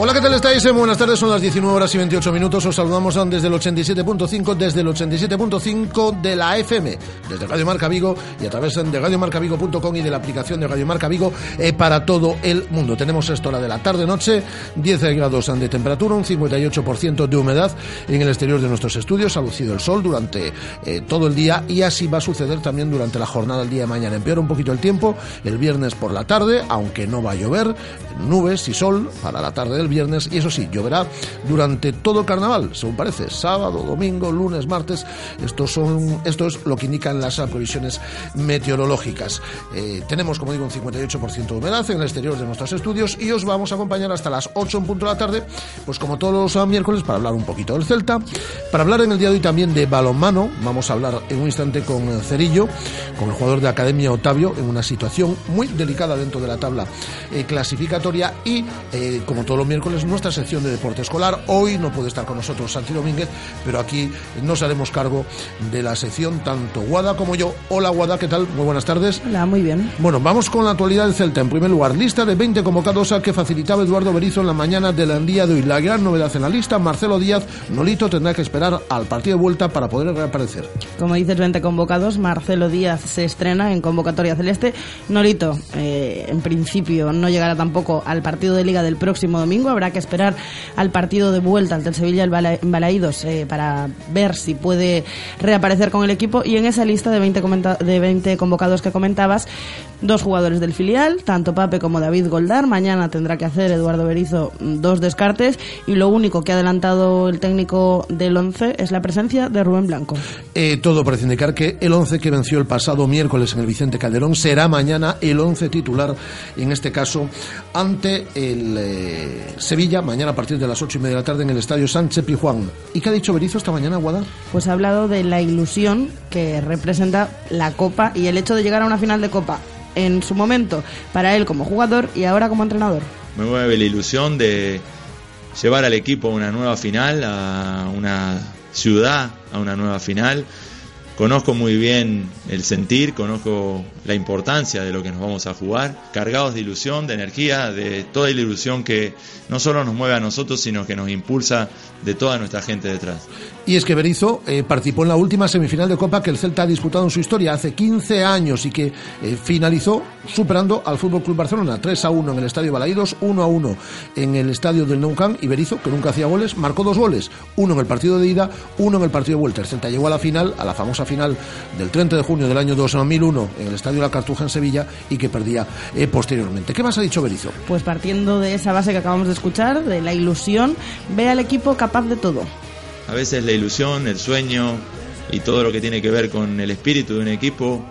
Hola, ¿qué tal estáis? Eh, buenas tardes, son las 19 horas y 28 minutos. Os saludamos desde el 87.5, desde el 87.5 de la FM, desde Radio Marca Vigo y a través de radiomarcavigo.com y de la aplicación de Radio Marca Vigo eh, para todo el mundo. Tenemos esta hora de la tarde-noche, 10 grados de temperatura, un 58% de humedad en el exterior de nuestros estudios. Ha lucido el sol durante eh, todo el día y así va a suceder también durante la jornada del día de mañana. Empeora un poquito el tiempo el viernes por la tarde, aunque no va a llover, nubes y sol para la tarde del viernes y eso sí, lloverá durante todo carnaval, según parece, sábado, domingo, lunes, martes. Esto, son, esto es lo que indican las previsiones meteorológicas. Eh, tenemos, como digo, un 58% de humedad en el exterior de nuestros estudios y os vamos a acompañar hasta las 8 en punto de la tarde, pues como todos los miércoles, para hablar un poquito del Celta, para hablar en el día de hoy también de balonmano. Vamos a hablar en un instante con Cerillo, con el jugador de Academia Otavio, en una situación muy delicada dentro de la tabla eh, clasificatoria y, eh, como todos los miércoles nuestra sección de deporte escolar. Hoy no puede estar con nosotros Santi Domínguez, pero aquí nos haremos cargo de la sección tanto Guada como yo. Hola Guada, ¿qué tal? Muy buenas tardes. Hola, muy bien. Bueno, vamos con la actualidad del Celta. En primer lugar, lista de 20 convocados a que facilitaba Eduardo Berizo en la mañana del día de hoy. La gran novedad en la lista, Marcelo Díaz, Nolito tendrá que esperar al partido de vuelta para poder reaparecer. Como dices, 20 convocados, Marcelo Díaz se estrena en convocatoria celeste. Nolito, eh, en principio, no llegará tampoco al partido de liga del próximo domingo Habrá que esperar al partido de vuelta ante el Sevilla en Balaídos eh, para ver si puede reaparecer con el equipo. Y en esa lista de 20, de 20 convocados que comentabas, dos jugadores del filial, tanto Pape como David Goldar. Mañana tendrá que hacer Eduardo Berizo dos descartes y lo único que ha adelantado el técnico del 11 es la presencia de Rubén Blanco. Eh, todo parece indicar que el 11 que venció el pasado miércoles en el Vicente Calderón será mañana el 11 titular, en este caso ante el eh, Sevilla, mañana a partir de las ocho y media de la tarde en el Estadio Sánchez Pijuán. ¿Y qué ha dicho Berizo esta mañana, Guada? Pues ha hablado de la ilusión que representa la Copa y el hecho de llegar a una final de Copa en su momento para él como jugador y ahora como entrenador. Me mueve la ilusión de llevar al equipo a una nueva final, a una ciudad, a una nueva final. Conozco muy bien el sentir, conozco la importancia de lo que nos vamos a jugar, cargados de ilusión, de energía, de toda la ilusión que no solo nos mueve a nosotros, sino que nos impulsa de toda nuestra gente detrás. Y es que Berizzo eh, participó en la última semifinal de Copa que el Celta ha disputado en su historia hace 15 años y que eh, finalizó superando al Fútbol Club Barcelona 3 a 1 en el Estadio Balaídos, 1 a 1 en el Estadio del Nou Camp y Berizzo, que nunca hacía goles, marcó dos goles, uno en el partido de ida, uno en el partido de vuelta. El Celta llegó a la final, a la famosa final del 30 de junio del año 2001 en el Estadio La Cartuja en Sevilla y que perdía eh, posteriormente. ¿Qué más ha dicho Berizzo? Pues partiendo de esa base que acabamos de escuchar, de la ilusión, ve al equipo capaz de todo a veces la ilusión, el sueño y todo lo que tiene que ver con el espíritu de un equipo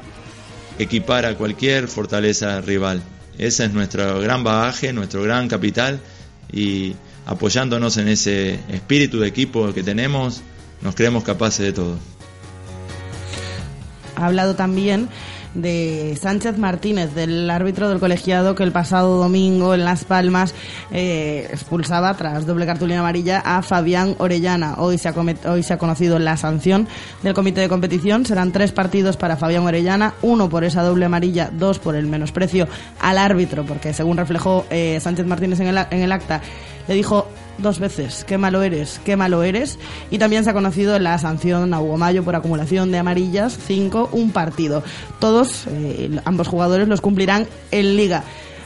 equipar a cualquier fortaleza rival. Ese es nuestro gran bagaje, nuestro gran capital y apoyándonos en ese espíritu de equipo que tenemos, nos creemos capaces de todo. Ha hablado también de Sánchez Martínez, del árbitro del colegiado que el pasado domingo en Las Palmas eh, expulsaba tras doble cartulina amarilla a Fabián Orellana. Hoy se, ha hoy se ha conocido la sanción del comité de competición. Serán tres partidos para Fabián Orellana, uno por esa doble amarilla, dos por el menosprecio al árbitro, porque según reflejó eh, Sánchez Martínez en el, en el acta, le dijo dos veces, qué malo eres, qué malo eres. Y también se ha conocido la sanción a Hugo Mayo por acumulación de amarillas, cinco, un partido. Todos, eh, ambos jugadores, los cumplirán en liga.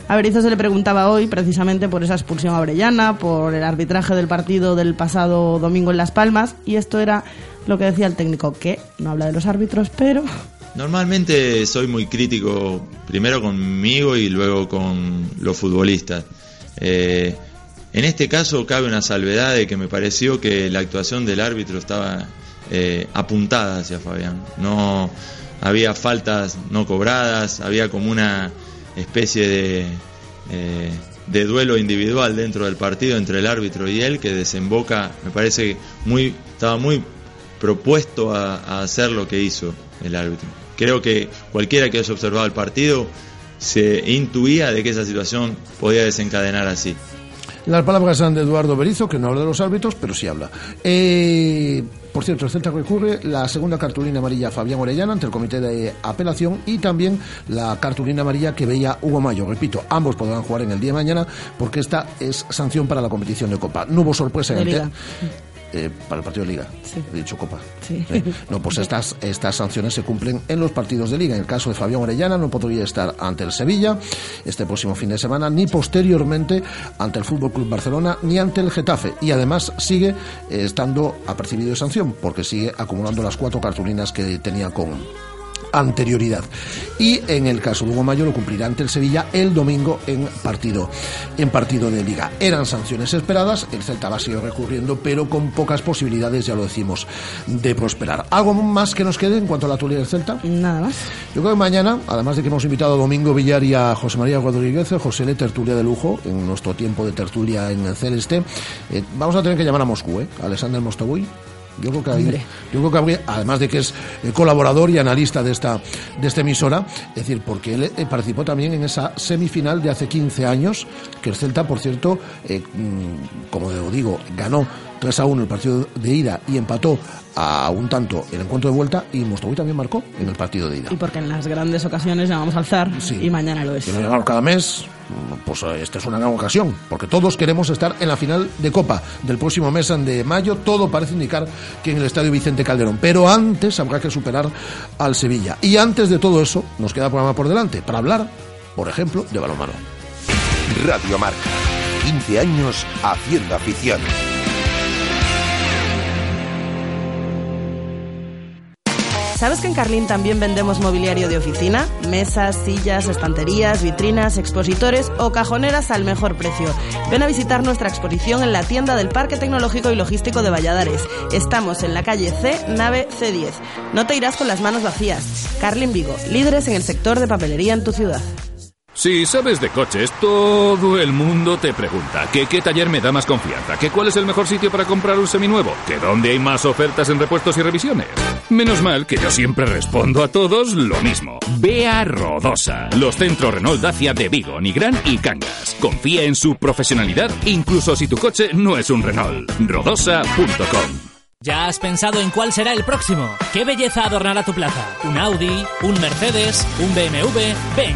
A Berizzo se le preguntaba hoy precisamente por esa expulsión a Orellana, por el arbitraje del partido del pasado domingo en Las Palmas, y esto era lo que decía el técnico, que no habla de los árbitros, pero Normalmente soy muy crítico, primero conmigo y luego con los futbolistas. Eh, en este caso cabe una salvedad de que me pareció que la actuación del árbitro estaba eh, apuntada hacia Fabián. No había faltas no cobradas, había como una especie de, eh, de duelo individual dentro del partido entre el árbitro y él que desemboca, me parece muy estaba muy propuesto a hacer lo que hizo el árbitro. Creo que cualquiera que haya observado el partido se intuía de que esa situación podía desencadenar así. Las palabras son de Eduardo Berizo, que no habla de los árbitros, pero sí habla. Eh, por cierto, el Celta recurre la segunda cartulina amarilla a Fabián Orellana ante el comité de apelación y también la cartulina amarilla que veía Hugo Mayo. Repito, ambos podrán jugar en el día de mañana porque esta es sanción para la competición de Copa. No hubo sorpresa en el eh, para el partido de Liga. Sí. He dicho Copa. Sí. Eh, No, pues estas, estas sanciones se cumplen en los partidos de Liga. En el caso de Fabián Orellana no podría estar ante el Sevilla este próximo fin de semana, ni posteriormente ante el Fútbol Club Barcelona, ni ante el Getafe. Y además sigue eh, estando apercibido de sanción, porque sigue acumulando las cuatro cartulinas que tenía con anterioridad. Y en el caso de Hugo Mayo lo cumplirá ante el Sevilla el domingo en partido, en partido de liga. Eran sanciones esperadas, el Celta va a seguir recurriendo, pero con pocas posibilidades, ya lo decimos, de prosperar. ¿Algo más que nos quede en cuanto a la actualidad del Celta? Nada más. Yo creo que mañana, además de que hemos invitado a Domingo Villar y a José María Rodríguez, José Le tertulia de lujo, en nuestro tiempo de tertulia en el Celeste, eh, vamos a tener que llamar a Moscú, ¿eh? Alexander Mostovoy. Yo creo que, ahí- Hombre. yo creo que habría- además de que es eh, colaborador y analista de esta, de esta emisora, es decir, porque él eh, participó también en esa semifinal de hace 15 años, que el Celta, por cierto, eh, mm, como digo, ganó 3 a 1 el partido de ida y empató a un tanto el encuentro de vuelta y Mostovoy también marcó en el partido de ida. Y porque en las grandes ocasiones llamamos al zar Sí. y mañana lo es. Y lo cada mes, pues eh, esta es una gran ocasión, porque todos queremos estar en la final de Copa del próximo mes de mayo. Todo parece indicar que en el Estadio Vicente Calderón. Pero antes habrá que superar al Sevilla. Y antes de todo eso, nos queda programa por delante para hablar, por ejemplo, de balonmano. Radio Marca. 15 años haciendo afición. ¿Sabes que en Carlín también vendemos mobiliario de oficina? Mesas, sillas, estanterías, vitrinas, expositores o cajoneras al mejor precio. Ven a visitar nuestra exposición en la tienda del Parque Tecnológico y Logístico de Valladares. Estamos en la calle C, nave C10. No te irás con las manos vacías. Carlin Vigo, líderes en el sector de papelería en tu ciudad. Si sabes de coches, todo el mundo te pregunta qué taller me da más confianza, que cuál es el mejor sitio para comprar un seminuevo, que dónde hay más ofertas en repuestos y revisiones. Menos mal que yo siempre respondo a todos lo mismo. Ve a Rodosa, los centros Renault Dacia de Vigo, Nigrán y Cangas. Confía en su profesionalidad, incluso si tu coche no es un Renault. Rodosa.com ¿Ya has pensado en cuál será el próximo? ¿Qué belleza adornará tu plaza? ¿Un Audi? ¿Un Mercedes? ¿Un BMW? Ven,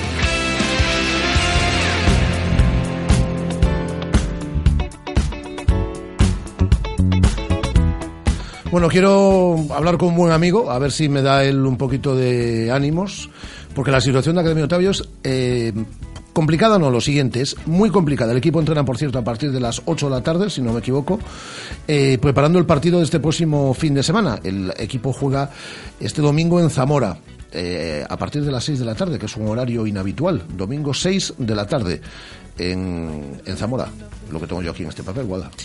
Bueno, quiero hablar con un buen amigo, a ver si me da él un poquito de ánimos, porque la situación de Academia Otavio es eh, complicada, no, lo siguiente, es muy complicada. El equipo entrena, por cierto, a partir de las 8 de la tarde, si no me equivoco, eh, preparando el partido de este próximo fin de semana. El equipo juega este domingo en Zamora. Eh, a partir de las 6 de la tarde, que es un horario inhabitual, domingo 6 de la tarde en, en Zamora, lo que tengo yo aquí en este papel, Guada.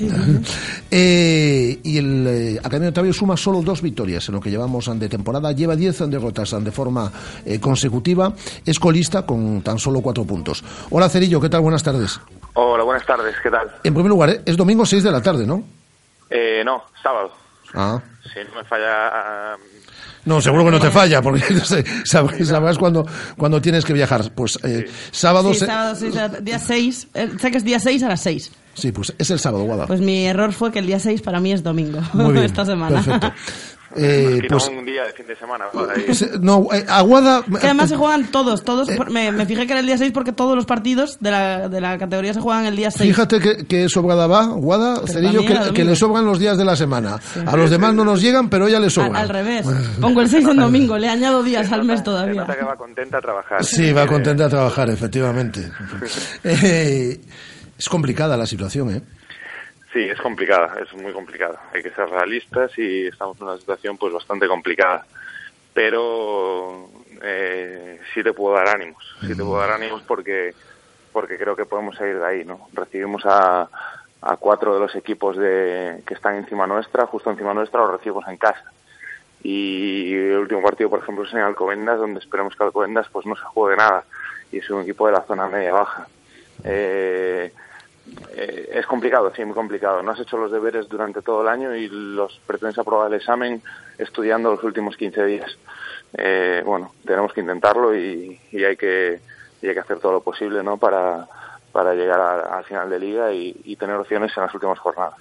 Eh, y el eh, Academia de Otavio suma solo dos victorias en lo que llevamos de temporada, lleva 10 derrotas de forma eh, consecutiva, es colista con tan solo cuatro puntos. Hola Cerillo, ¿qué tal? Buenas tardes. Hola, buenas tardes, ¿qué tal? En primer lugar, ¿eh? es domingo 6 de la tarde, ¿no? Eh, no, sábado. Ah. Si no me falla... No, seguro que no te falla, porque sabrás, sabrás cuando, cuando tienes que viajar. Pues eh, sábado... Sí, sábado seis día 6, sé que es día 6 a las 6. Sí, pues es el sábado, Guada. Pues mi error fue que el día 6 para mí es domingo, Muy bien, esta semana. perfecto. Eh, pues un día de fin de semana. no, eh, Aguada Que además se juegan todos, todos. por- Me, me fijé que era el día 6 porque todos los partidos de la, de la categoría se juegan el día 6. Fíjate que, que sobrada va, Guada, Pero Cerillo, que, que le sobran los días de la semana. A los demás no nos llegan, pero ella le Al, sobran. al revés. Pongo el 6 en domingo, le añado días al mes Se todavía. nota que va contenta a trabajar. Sí, va Eh, contenta a trabajar, efectivamente. Es complicada la situación, ¿eh? Sí, es complicada, es muy complicada. Hay que ser realistas y estamos en una situación pues bastante complicada. Pero eh, sí te puedo dar ánimos, sí te puedo dar ánimos porque porque creo que podemos salir de ahí, ¿no? Recibimos a, a cuatro de los equipos de, que están encima nuestra, justo encima nuestra, los recibimos en casa. Y el último partido, por ejemplo, es en Alcobendas, donde esperemos que Alcobendas pues no se juegue nada. Y es un equipo de la zona media-baja. Eh, eh, es complicado, sí, muy complicado. No has hecho los deberes durante todo el año y los pretendes aprobar el examen estudiando los últimos 15 días. Eh, bueno, tenemos que intentarlo y, hay que hay que hacer todo lo posible, ¿no? Para para llegar al final de liga y tener opciones en las últimas jornadas.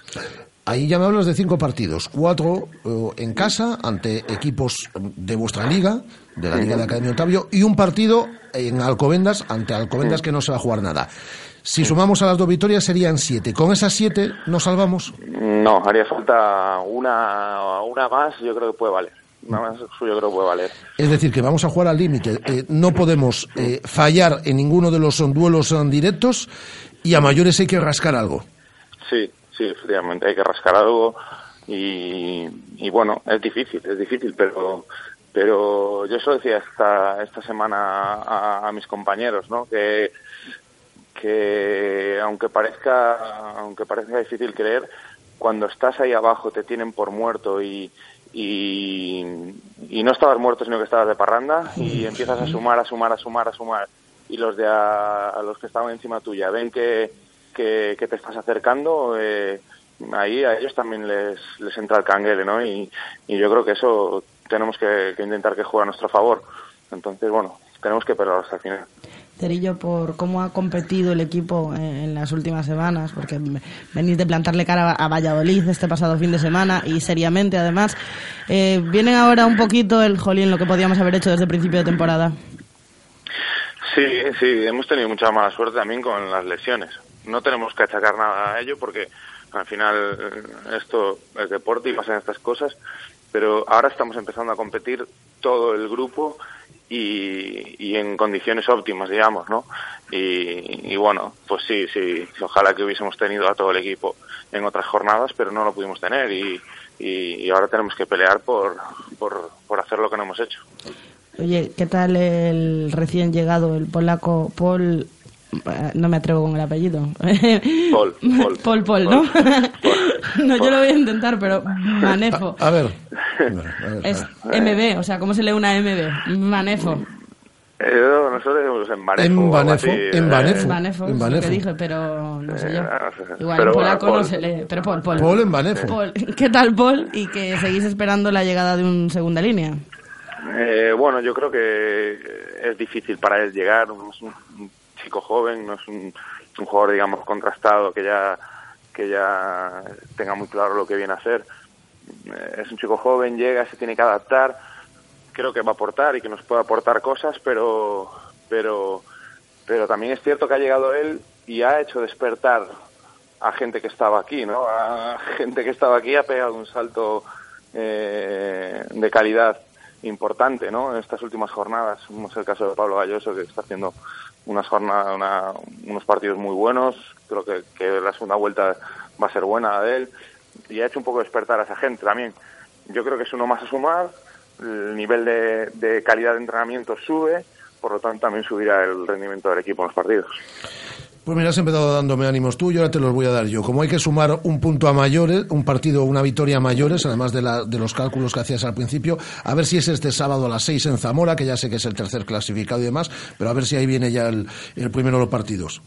Ahí ya me hablas de cinco partidos, cuatro eh, en casa ante equipos de vuestra liga, de la Liga de Academia Otavio, y un partido en Alcobendas ante Alcobendas que no se va a jugar nada. Si sumamos a las dos victorias serían siete. Con esas siete nos salvamos. No, haría falta una una más, yo creo que puede valer. Una más yo creo que puede valer. Es decir, que vamos a jugar al límite. Eh, no podemos eh, fallar en ninguno de los duelos eh, directos y a mayores hay que rascar algo. Sí, sí, efectivamente, hay que rascar algo y, y bueno, es difícil, es difícil, pero pero yo eso decía esta, esta semana a, a mis compañeros, ¿no? Que, que aunque parezca aunque parezca difícil creer, cuando estás ahí abajo te tienen por muerto y, y, y no estabas muerto sino que estabas de parranda y empiezas a sumar, a sumar, a sumar, a sumar y los de a, a los que estaban encima tuya ven que, que, que te estás acercando, eh, ahí a ellos también les, les entra el canguele, ¿no? Y, y yo creo que eso tenemos que, que intentar que juegue a nuestro favor. Entonces, bueno, tenemos que pelear hasta el final. Cerillo, por cómo ha competido el equipo en, las últimas semanas, porque venís de plantarle cara a, a Valladolid este pasado fin de semana y seriamente además. Eh, vienen ahora un poquito el jolín, lo que podíamos haber hecho desde el principio de temporada. Sí, sí, hemos tenido mucha mala suerte también con las lesiones. No tenemos que achacar nada a ello porque al final eh, esto es deporte y pasan estas cosas, pero ahora estamos empezando a competir todo el grupo y, y en condiciones óptimas, digamos, ¿no? Y, y bueno, pues sí, sí, ojalá que hubiésemos tenido a todo el equipo en otras jornadas, pero no lo pudimos tener y, y, y ahora tenemos que pelear por, por, por hacer lo que no hemos hecho. Oye, ¿qué tal el recién llegado, el polaco Paul? Eh, No me atrevo con el apellido. Paul, Paul. Paul, Paul, ¿no? no, yo lo voy a intentar, pero Manefo. A ver. A ver, a ver, Es. MB, o sea, ¿cómo se lee una MB? Manefo. Eh, nosotros decimos en Banefo. En o algo Banefo, así, en eh, Banefo. Manefo, en es lo Banefo. que dije, pero no sé yo. Eh, no sé. Igual Pero en bueno, polaco no Paul. se lee, pero Paul, Paul. Paul en Banefo. Paul, ¿Qué tal, Paul? Y que seguís esperando la llegada de un segunda línea. Eh, bueno, yo creo que es difícil para él llegar. No un chico joven, no es un, jugador, digamos, contrastado que ya que ya tenga muy claro lo que viene a hacer. Eh, es un chico joven, llega, se tiene que adaptar. Creo que va a aportar y que nos puede aportar cosas, pero pero pero también es cierto que ha llegado él y ha hecho despertar a gente que estaba aquí, ¿no? A gente que estaba aquí ha pegado un salto eh, de calidad importante, ¿no? En estas últimas jornadas, como es el caso de Pablo Galloso, que está haciendo unas jornadas, una- unos partidos muy buenos. Creo que, que la segunda vuelta va a ser buena de él y ha hecho un poco despertar a esa gente también. Yo creo que es uno más a sumar, el nivel de, de calidad de entrenamiento sube, por lo tanto también subirá el rendimiento del equipo en los partidos. Pues mira, has empezado dándome ánimos tú y ahora te los voy a dar yo. Como hay que sumar un punto a mayores, un partido, una victoria a mayores, además de, la- de los cálculos que hacías al principio, a ver si es este sábado a las seis en Zamora, que ya sé que es el tercer clasificado y demás, pero a ver si ahí viene ya el, el primero de los partidos.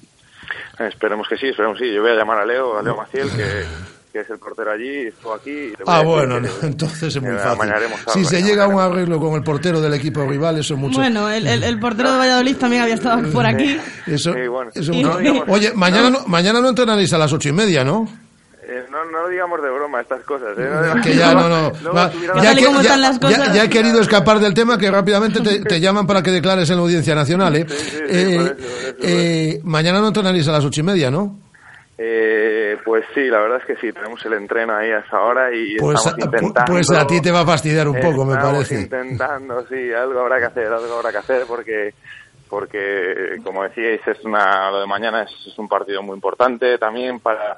Esperemos que sí, esperemos que sí. Yo voy a llamar a Leo, a Leo Maciel, que, que es el portero allí, estuvo aquí. y le voy a Ah, decir bueno, no, entonces es muy fácil. Si se llega a un arreglo con el portero del equipo rival, eso es mucho. Bueno, el, el- el portero de Valladolid también había estado por aquí. Eso, Sí, bueno. eso no, digamos- Oye, mañana no, mañana no entrenaréis a las ocho y media, ¿no? Eh, no, no digamos de broma estas cosas. ¿eh? Que ya no, no. Luego Va, tuviera ya, que- he querido escapar del tema que rápidamente te, te llaman para que declares en la audiencia nacional, ¿eh? Sí, sí, sí, Eh, por eso, por eso, por eh, mañana no entrenaréis a las ocho y media, ¿no? Eh, pues sí, la verdad es que sí, tenemos el entreno ahí a esa hora y Pues estamos intentando... pues a ti te va a fastidiar un poco, me Estamos parece. intentando, sí, algo habrá que hacer, algo habrá que hacer porque, porque como decíais, es una, lo de mañana es, es un partido muy importante también para,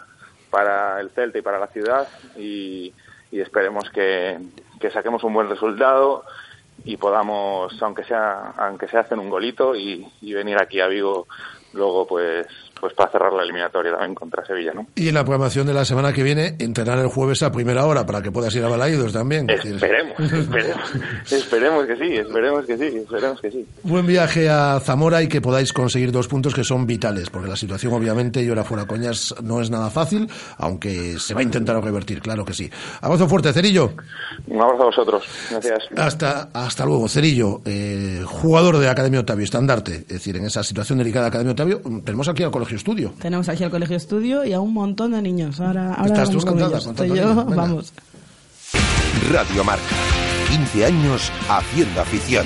para el Celta y para la ciudad y, y esperemos que, que saquemos un buen resultado y podamos, aunque sea, aunque sea hacer un golito y, y venir aquí a Vigo luego pues, pues para cerrar la eliminatoria también contra Sevilla, ¿no? Y en la programación de la semana que viene, entrenar el jueves a primera hora para que puedas ir a Balaídos también. Esperemos, esperemos, esperemos que sí, esperemos que sí, esperemos que sí. Buen viaje a Zamora y que podáis conseguir dos puntos que son vitales, porque la situación obviamente, y ahora fuera coñas, no es nada fácil, aunque se va a intentar revertir, claro que sí. Abrazo fuerte, Cerillo. Un abrazo a vosotros, gracias. Hasta, hasta luego, Cerillo, eh, jugador de Academia Octavio, estandarte. Es decir, en esa situación delicada de Academia Octavio, tenemos aquí al Colegio Estudio. Tenemos aquí al colegio estudio y a un montón de niños. Ahora, ahora Estás tú vamos con yo, venga. vamos. Radio Marca. 15 años haciendo afición.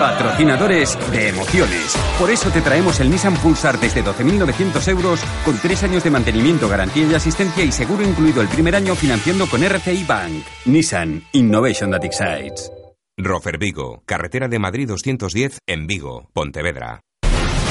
Patrocinadores de emociones. Por eso te traemos el Nissan Pulsar desde 12.900 euros con tres años de mantenimiento, garantía y asistencia y seguro incluido el primer año financiando con RCI Bank. Nissan Innovation that excites. Rofer Vigo, carretera de Madrid 210 en Vigo, Pontevedra.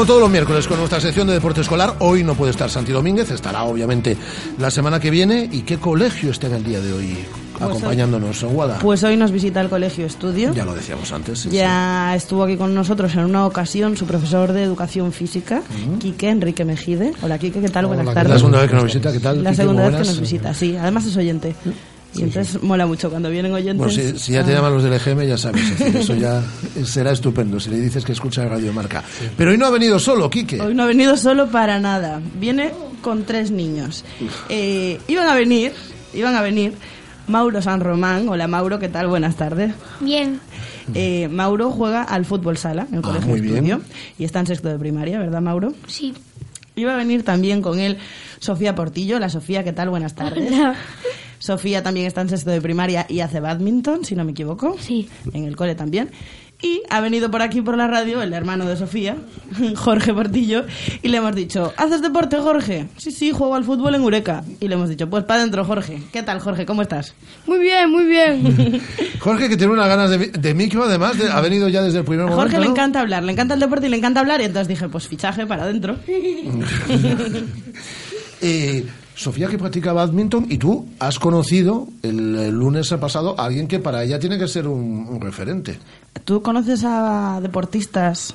Como todos los miércoles con nuestra sección de deporte escolar. Hoy no puede estar Santi Domínguez, estará obviamente la semana que viene. ¿Y qué colegio está en el día de hoy acompañándonos, Guada? Pues hoy nos visita el Colegio Estudio. Ya lo decíamos antes. sí, Ya estuvo aquí con nosotros en una ocasión su profesor de educación física, Quique Enrique Mejide. Hola Quique, ¿qué tal? Hola, Buenas tardes. La segunda vez que nos visita, ¿qué tal, La Quique? segunda vez que nos visita, sí. Además es oyente. Y entonces mola mucho cuando vienen oyentes. Bueno, si, si ya te Ah. llaman los del EGM, ya sabes. decir, eso ya será estupendo si le dices que escucha Radio Marca. Pero hoy no ha venido solo, Quique. Hoy no ha venido solo para nada. Viene con tres niños. Eh, iban a venir, iban a venir Mauro San Román. Hola Mauro, ¿qué tal? Buenas tardes. Bien. Eh, Mauro juega al fútbol sala en el Ah, colegio muy bien. estudio y está en sexto de primaria, ¿verdad Mauro? Sí. Iba a venir también con él Sofía Portillo. La Sofía, ¿qué tal? Buenas tardes. Hola. Sofía también está en sexto de primaria y hace badminton, si no me equivoco. Sí. En el cole también. Y ha venido por aquí por la radio el hermano de Sofía, Jorge Portillo, y le hemos dicho, ¿haces deporte, Jorge? Sí, sí, juego al fútbol en Eureka. Y le hemos dicho, pues para adentro, Jorge. ¿Qué tal, Jorge? ¿Cómo estás? Muy bien, muy bien. Jorge, que tiene unas ganas de, de micro, además, de- ha venido ya desde el primer A momento. Jorge le ¿no? encanta hablar, le encanta el deporte y le encanta hablar, y entonces dije, pues fichaje para adentro. Eh, Sofía, que practica badminton, y tú has conocido el, el lunes pasado a alguien que para ella tiene que ser un, un referente. ¿Tú conoces a deportistas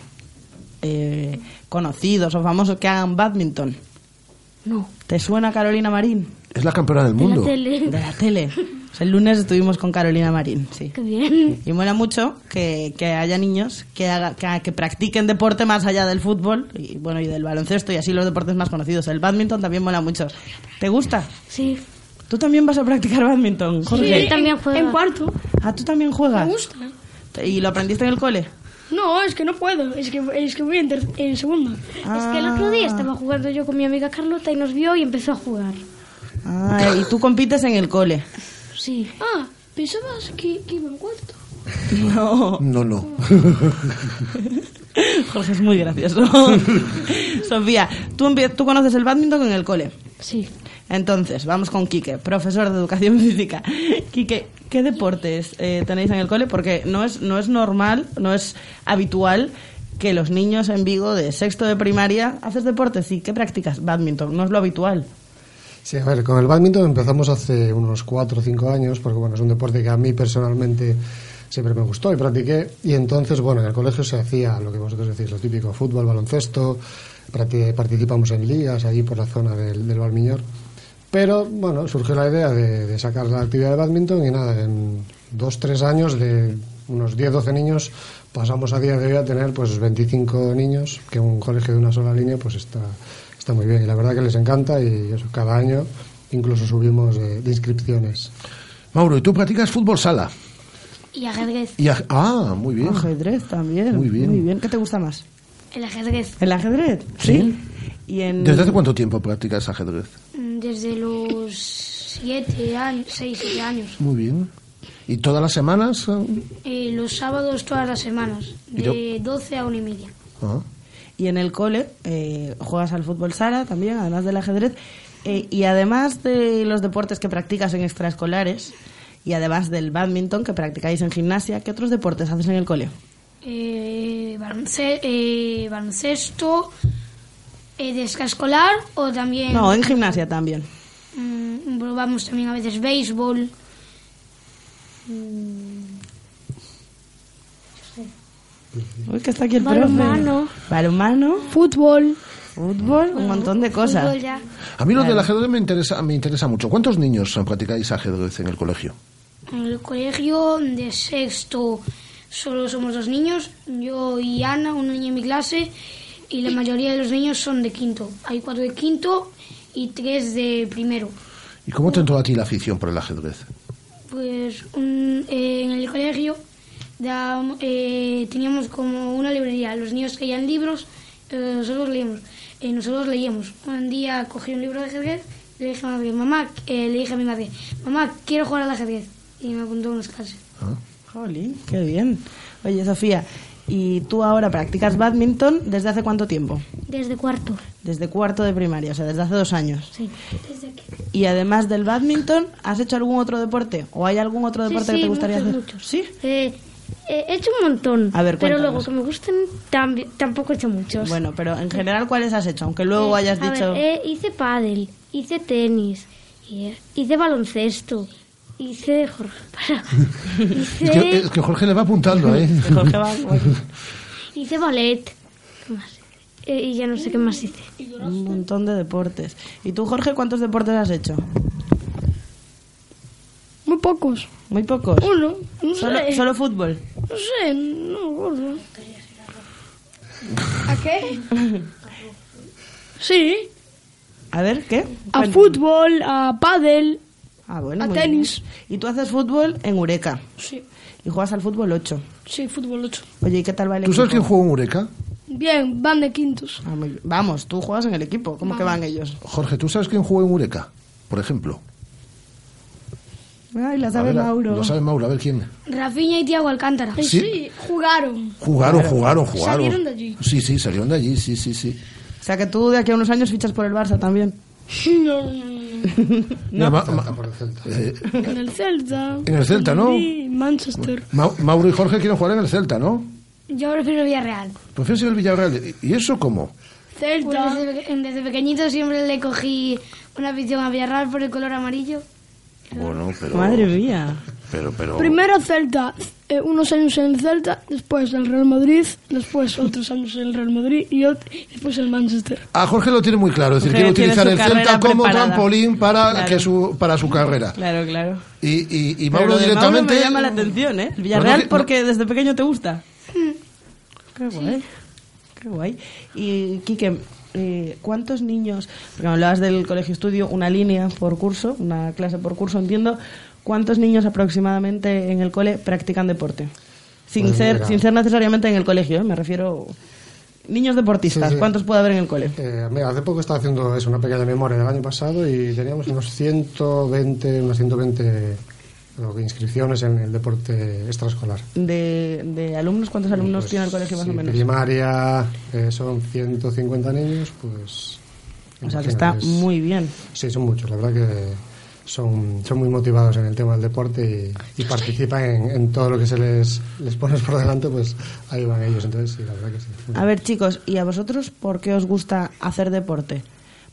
eh, conocidos o famosos que hagan badminton? No. ¿Te suena Carolina Marín? Es la campeona del De la mundo. tele. De la tele. O sea, el lunes estuvimos con Carolina Marín, sí. Qué bien. Y mola mucho que, que haya niños que, haga, que, que practiquen deporte más allá del fútbol y bueno y del baloncesto y así los deportes más conocidos. El badminton también mola mucho. ¿Te gusta? Sí. ¿Tú también vas a practicar badminton, Jorge? Sí, también juega. En cuarto. Ah, ¿tú también juegas? Me gusta. ¿Y lo aprendiste en el cole? No, es que no puedo. Es que, es que voy en, en segundo. Ah. Es que el otro día estaba jugando yo con mi amiga Carlota y nos vio y empezó a jugar. Ah, y tú compites en el cole. Sí. Ah, pensabas que, que iba en cuarto. No. No, no. Jorge es muy gracioso. Sofía, ¿tú, tú conoces el badminton en el cole. Sí. Entonces, vamos con Quique, profesor de educación física. Quique, ¿qué deportes eh, tenéis en el cole? Porque no es, no es normal, no es habitual que los niños en Vigo de sexto de primaria haces deportes. Sí, ¿qué practicas? Badminton, no es lo habitual. Sí, a ver, con el badminton empezamos hace unos 4 o 5 años, porque bueno, es un deporte que a mí personalmente siempre me gustó y practiqué. Y entonces, bueno, en el colegio se hacía lo que vosotros decís, lo típico, fútbol, baloncesto, participamos en ligas ahí por la zona del, del Valmiñor. Pero, bueno, surgió la idea de, de sacar la actividad de badminton y nada, en dos, tres años de unos 10, 12 niños pasamos a día de hoy a tener pues 25 niños, que un colegio de una sola línea pues está, está muy bien. Y la verdad que les encanta y eso, cada año incluso subimos de, de inscripciones. Mauro, ¿y tú practicas fútbol sala? Y ajedrez. Y aj- ah, muy bien. Ajedrez también. Muy bien. Muy bien. ¿Qué te gusta más? El ajedrez. ¿El ajedrez? Sí. ¿Y en... ¿Desde hace cuánto tiempo practicas ajedrez? Mm, Desde los siete años, seis, siete años. Muy bien. ¿Y todas las semanas? Eh, los sábados todas las semanas. ¿Y De 12 a una y media. Ah. Y en el cole eh, juegas al fútbol sala también, además del ajedrez. Eh, y además de los deportes que practicas en extraescolares, y además del badminton que practicáis en gimnasia, ¿qué otros deportes haces en el cole? Eh, eh, baloncesto, eh, de escolar o también... No, en gimnasia también. Mm, probamos también a veces béisbol. Mm, Uy, que está aquí el Balonmano. profe. Balonmano. Fútbol. Fútbol, un montón de cosas. Fútbol ya. A mí lo del ajedrez me interesa, me interesa mucho. ¿Cuántos niños practicáis ajedrez en el colegio? En el colegio de sexto solo somos dos niños, yo y Ana, una niña en mi clase, y la mayoría de los niños son de quinto. Hay cuatro de quinto y tres de primero. ¿Y cómo te entró a ti la afición por el ajedrez? Pues un- eh, en el colegio eh, teníamos como una librería. Los niños leían libros, eh, nosotros leíamos. Eh, nosotros leíamos. Un día cogí un libro de ajedrez y le dije a mi madre, mamá, eh, le dije a mi madre, mamá, quiero jugar al ajedrez. Y me apuntó a unas clases. Jolín, qué bien. Oye, Sofía, ¿y tú ahora practicas badminton desde hace cuánto tiempo? Desde cuarto. Desde cuarto de primaria, o sea, desde hace dos años. Sí. Desde aquí. Y además del badminton, ¿has hecho algún otro deporte? ¿O hay algún otro deporte que te gustaría hacer? Sí. Eh, he hecho un montón. A ver, pero luego que me gusten tampoco he hecho muchos. Bueno, pero en general, ¿cuáles has hecho? Aunque luego Eh, hayas a dicho... ver, eh, hice pádel, hice tenis, eh, hice baloncesto, hice... Jorge, para. Es que, hice, es que Jorge le va apuntando, ¿eh? Jorge va- hice ballet. ¿Qué más? Eh, y ya no sé qué más hice. Un montón de deportes. ¿Y tú, Jorge, cuántos deportes has hecho? Muy pocos. Muy pocos. Uno, no ¿Solo, sé. solo fútbol? No sé, no me acuerdo. ¿A qué? Sí, A ver, ¿qué? a fútbol, a pádel. Ah, bueno, a tenis. bien. Y tú haces fútbol en Eureka. Sí, Y juegas al fútbol 8. sí, fútbol 8. Oye, ¿y qué tal va el ¿Tú equipo? sabes quién juega en Eureka? Bien, van de quintos. Ah. Vamos, tú juegas en el equipo. ¿Cómo que van ellos? Jorge, ¿tú sabes quién juega en Eureka? Por ejemplo. Ay, la sabe ver, Mauro. Lo sabe Mauro, a ver quién. Rafinha y Tiago Alcántara. Sí. jugaron. Jugaron, Claro. jugaron, jugaron. Salieron de allí. Sí, sí, salieron de allí, sí, sí, sí. O sea, que tú de aquí a unos años fichas por el Barça también. No, no, no, Ma- Ma- Por el Celta. eh. En el Celta. En el Celta, ¿no? Sí, Manchester. Ma- Mauro y Jorge quieren jugar en el Celta, ¿no? Yo prefiero el Villarreal. Prefieres al Villarreal. ¿Y eso cómo? Celta. Pues desde, desde pequeñito siempre le cogí una afición a Villarreal por el color amarillo. Bueno, pero... Madre mía. Pero, pero... Primero Celta, eh, unos años en el Celta, después el Real Madrid, después otros años en el Real Madrid y después el Manchester. A Jorge lo tiene muy claro, es decir, Jorge quiere utilizar el Celta como preparada. trampolín para, Claro. que su, para su carrera. Claro, claro. Y, y, y Pero Mauro directamente... Mauro me llama la atención, ¿eh? El Villarreal Bueno, que- porque desde pequeño te gusta. Qué guay. Qué guay. Y, Quique, eh, ¿cuántos niños, porque hablabas del colegio estudio, una línea por curso, una clase por curso, entiendo, ¿cuántos niños aproximadamente en el cole practican deporte? Sin, Pues ser, sin ser necesariamente en el colegio, ¿eh? me refiero... Niños deportistas, Sí, sí. ¿cuántos puede haber en el cole? Eh, mira, hace poco estaba haciendo eso, una pequeña memoria del año pasado y teníamos unos 120, unas 120 que inscripciones en el deporte extraescolar. De, de alumnos, ¿cuántos alumnos Pues, tiene el colegio más sí, o menos? Primaria eh, son 150 niños, pues... O sea que está es- muy bien. Sí, son muchos, la verdad que son, son muy motivados en el tema del deporte y, y participan en, en todo lo que se les, les pones por delante, pues ahí van ellos, entonces sí, la verdad que sí. A ver, chicos, ¿y a vosotros por qué os gusta hacer deporte?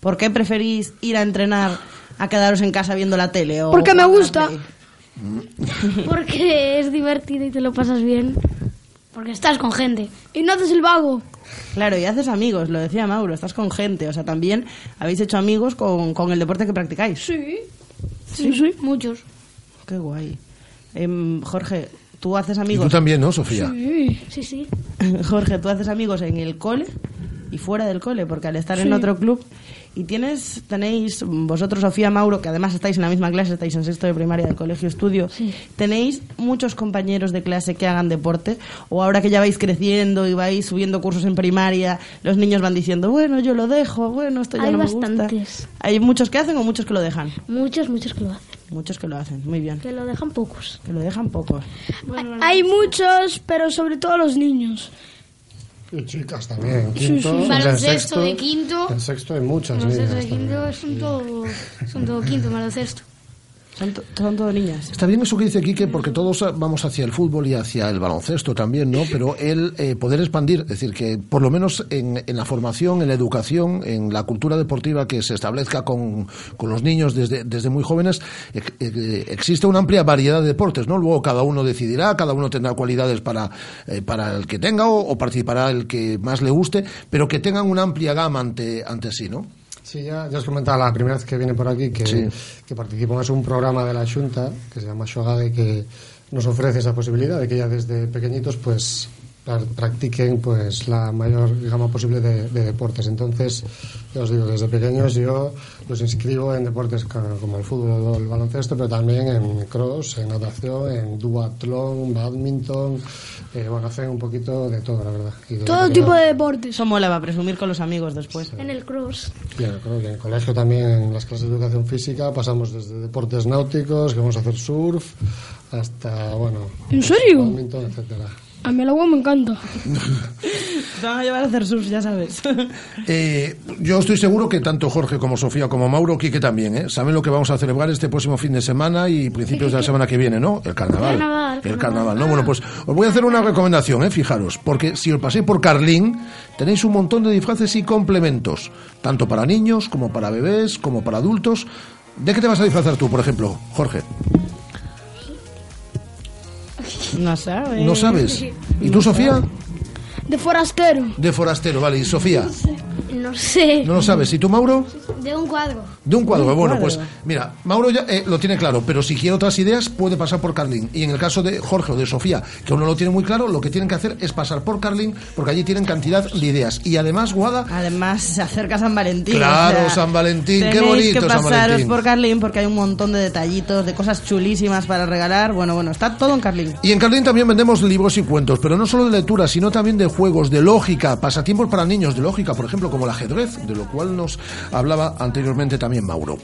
¿Por qué preferís ir a entrenar a quedaros en casa viendo la tele? O Porque me gusta. Porque es divertido y te lo pasas bien. Porque estás con gente. Y no haces el vago. Claro, y haces amigos, lo decía Mauro, estás con gente, o sea, también habéis hecho amigos con, con el deporte que practicáis. Sí. Sí, sí, muchos. Qué guay. Em, Jorge, ¿tú haces Y amigos? tú también, ¿no, Sofía? Sí, sí, sí. Jorge, ¿tú haces amigos en el cole y fuera del cole? Porque al estar en otro club y tienes, tenéis, vosotros, Sofía, Mauro, que además estáis en la misma clase, estáis en sexto de primaria del colegio estudio, ¿tenéis muchos compañeros de clase que hagan deporte? ¿O ahora que ya vais creciendo y vais subiendo cursos en primaria, los niños van diciendo, bueno, yo lo dejo, bueno, esto ya Hay no me bastantes. gusta? ¿Hay muchos que hacen o muchos que lo dejan? Muchos, muchos que lo hacen. Muchos que lo hacen, muy bien. Que lo dejan pocos. Que lo dejan pocos. Hay muchos, pero sobre todo los niños. Y chicas también, quinto, sí. Baloncesto sexto- de quinto. En sexto hay muchas Baloncesto de quinto también. son todo, son todo quinto, baloncesto. Son, son todo niñas. Está bien eso que dice Quique, porque todos vamos hacia el fútbol y hacia el baloncesto también, ¿no? Pero el eh, poder expandir, es decir, que por lo menos en, en la formación, en la educación, en la cultura deportiva que se establezca con, con los niños desde, desde muy jóvenes, eh, existe una amplia variedad de deportes, ¿no? Luego cada uno decidirá, cada uno tendrá cualidades para, eh, para el que tenga o, o participará el que más le guste, pero que tengan una amplia gama ante, ante sí, ¿no? Sí, ya, ya os comentaba la primera vez que viene por aquí que, Sí. que participo en un programa de la Junta que se llama Xogade que nos ofrece esa posibilidad de que ya desde pequeñitos pues practiquen pues la mayor gama posible de, de deportes. Entonces, ya os digo, desde pequeños yo los inscribo en deportes como el fútbol o el baloncesto, pero también en cross, en natación, en duatlón, badminton, eh, bueno, hacen un poquito de todo, la verdad. Y Todo pequeño- tipo de deportes. Eso mola, va a presumir con los amigos después. En el cross. y en el cole- en el colegio también, en las clases de educación física, pasamos desde deportes náuticos, que vamos a hacer surf, hasta, bueno... ¿En serio? badminton, etcétera. A mí el agua me encanta. Te van a llevar a hacer surf, ya sabes. Eh, yo estoy seguro que tanto Jorge como Sofía como Mauro, Quique también, ¿eh? saben lo que vamos a celebrar este próximo fin de semana y principios de la semana que viene, ¿no? El carnaval. Carnaval, El carnaval. carnaval, ¿no? Bueno, pues os voy a hacer una recomendación, ¿eh? Fijaros, porque si os paséis por Carlín, tenéis un montón de disfraces y complementos, tanto para niños como para bebés, como para adultos. ¿De qué te vas a disfrazar tú, por ejemplo, Jorge? No sabes. ¿No sabes? ¿Y tú, Sofía? De forastero. De forastero, vale. ¿Y Sofía? No sé. ¿No lo sabes? ¿Y tú, Mauro? De un cuadro. De un cuadro, De un bueno, cuadro. pues mira, Mauro ya eh, lo tiene claro, pero si quiere otras ideas puede pasar por Carlín. Y en el caso de Jorge o de Sofía, que aún no lo tiene muy claro, lo que tienen que hacer es pasar por Carlín, porque allí tienen cantidad de ideas. Y además, Guada, Además, se acerca San Valentín. Claro, o sea, San Valentín, qué bonito que San pasaros Valentín. por Carlín porque hay un montón de detallitos, de cosas chulísimas para regalar. Bueno, bueno, está todo en Carlín. Y en Carlín también vendemos libros y cuentos, pero no solo de lectura, sino también de juegos, de lógica, pasatiempos para niños de lógica, por ejemplo, como el ajedrez, de lo cual nos hablaba anteriormente también Mauro.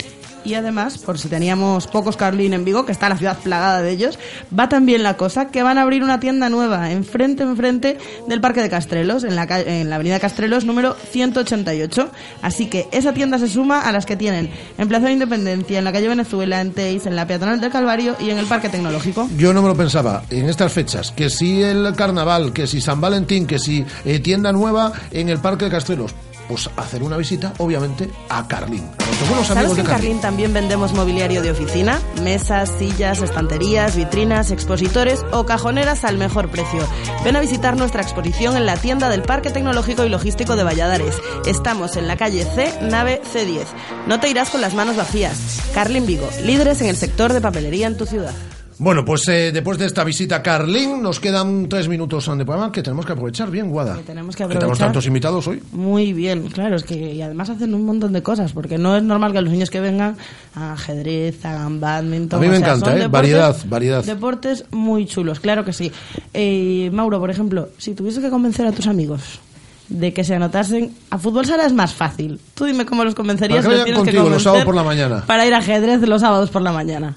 Y además, por si teníamos pocos Carlín en Vigo, que está la ciudad plagada de ellos, va también la cosa que van a abrir una tienda nueva, enfrente, enfrente del Parque de Castrelos, en la, en la avenida Castrelos número 188. Así que esa tienda se suma a las que tienen en Plaza de Independencia, en la calle Venezuela, en Teis, en la Peatonal del Calvario y en el Parque Tecnológico. Yo no me lo pensaba en estas fechas, que si el carnaval, que si San Valentín, que si eh, tienda nueva en el Parque de Castrelos. Pues hacer una visita, obviamente, a Carlín. A nuestros buenos ¿Sabes que de en. Carlín también vendemos mobiliario de oficina? Mesas, sillas, estanterías, vitrinas, expositores o cajoneras al mejor precio. Ven a visitar nuestra exposición en la tienda del Parque Tecnológico y Logístico de Valladares. Estamos en la calle C, nave C10. No te irás con las manos vacías. Carlín Vigo, líderes en el sector de papelería en tu ciudad. Bueno, pues eh, después de esta visita a Carlín, nos quedan tres minutos de programa que tenemos que aprovechar bien, Guada. Que tenemos que tenemos aprovechar. tantos invitados hoy. Muy bien, claro, es que y además hacen un montón de cosas, porque no es normal que los niños que vengan a ajedrez, hagan badminton. A mí me o sea, encanta, ¿eh? deportes- Variedad, variedad. Deportes muy chulos, claro que sí. Eh, Mauro, por ejemplo, si tuvieses que convencer a tus amigos de que se anotasen a fútbol sala es más fácil. Tú dime cómo los convencerías. Para que vayan tienes que contigo los sábados por la mañana. Para ir a ajedrez los sábados por la mañana.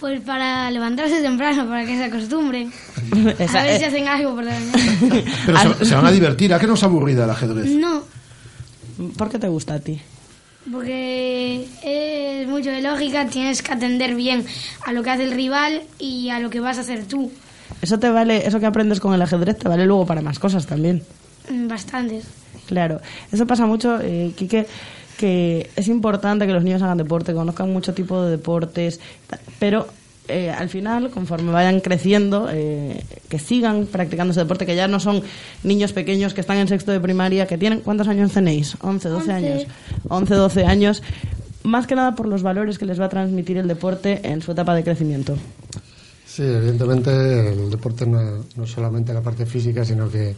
Pues para levantarse temprano, para que se acostumbren. Esa- a ver si hacen algo por la mañana. Pero se, se van a divertir, ¿a qué no es aburrida el ajedrez? No, ¿Por qué te gusta a ti? porque es mucho de lógica, tienes que atender bien a lo que hace el rival y a lo que vas a hacer tú. Eso te vale, eso que aprendes con el ajedrez te vale luego para más cosas también. Mm, Bastantes. Claro, eso pasa mucho, eh, Quique, que es importante que los niños hagan deporte, conozcan mucho tipo de deportes, pero eh, al final, conforme vayan creciendo, eh, que sigan practicando ese deporte, que ya no son niños pequeños que están en sexto de primaria, que tienen, ¿cuántos años tenéis? 11, 12 Once. años. 11, 12 años, más que nada por los valores que les va a transmitir el deporte en su etapa de crecimiento. Sí, evidentemente el deporte no, no es solamente la parte física, sino que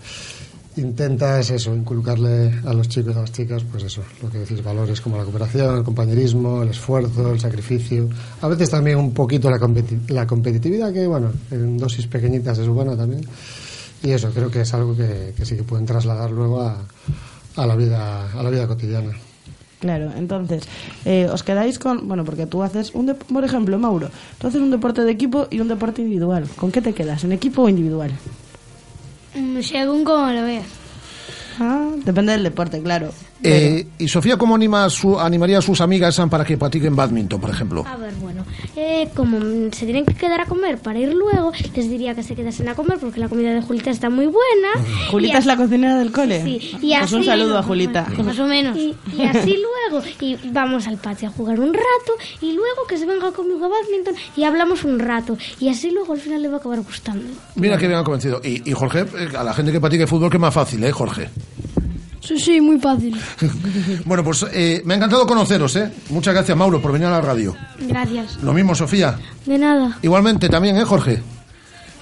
intentas eso, inculcarle a los chicos y a las chicas, pues eso, lo que decís, valores como la cooperación, el compañerismo, el esfuerzo, el sacrificio. A veces también un poquito la, competi- la competitividad, que bueno, en dosis pequeñitas es buena también. Y eso creo que es algo que, sí que pueden trasladar luego a, a la vida a la vida cotidiana. Claro, entonces, eh, os quedáis con, bueno, porque tú haces, un por ejemplo, Mauro, tú haces un deporte de equipo y un deporte individual. ¿Con qué te quedas, en equipo o individual? Mm, Según como lo veas. Ah, depende del deporte, claro. Eh, ¿Y Sofía cómo anima a su- animaría a sus amigas para que practiquen badminton, por ejemplo? A ver, bueno, eh, como se tienen que quedar a comer para ir luego, les diría que se quedasen a comer porque la comida de Julita está muy buena. Julita es la cocinera del cole. Sí, y pues un así- saludo a Julita. Más o menos. Y, y así luego, y vamos al patio a jugar un rato, y luego que se venga conmigo a badminton y hablamos un rato. Y así luego al final le va a acabar gustando. Mira que bien han convencido. Y, y Jorge, eh, a la gente que practique fútbol, que es más fácil, ¿eh, Jorge? Sí, sí, muy fácil. Bueno, pues eh, me ha encantado conoceros, ¿eh? Muchas gracias, Mauro, por venir a la radio. Gracias. Lo mismo, Sofía. De nada. Igualmente también, ¿eh, Jorge?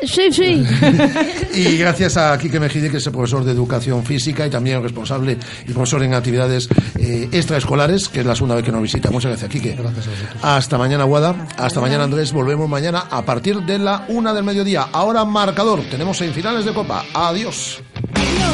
Sí, sí. Y gracias a Quique Mejide, que es el profesor de Educación Física y también responsable y profesor en actividades eh, extraescolares, que es la segunda vez que nos visita. Muchas gracias, Quique. Gracias a vosotros. Hasta mañana, Guada. Hasta mañana, Andrés. Volvemos mañana a partir de la una del mediodía. Ahora marcador. Tenemos semifinales de Copa. Adiós. Adiós.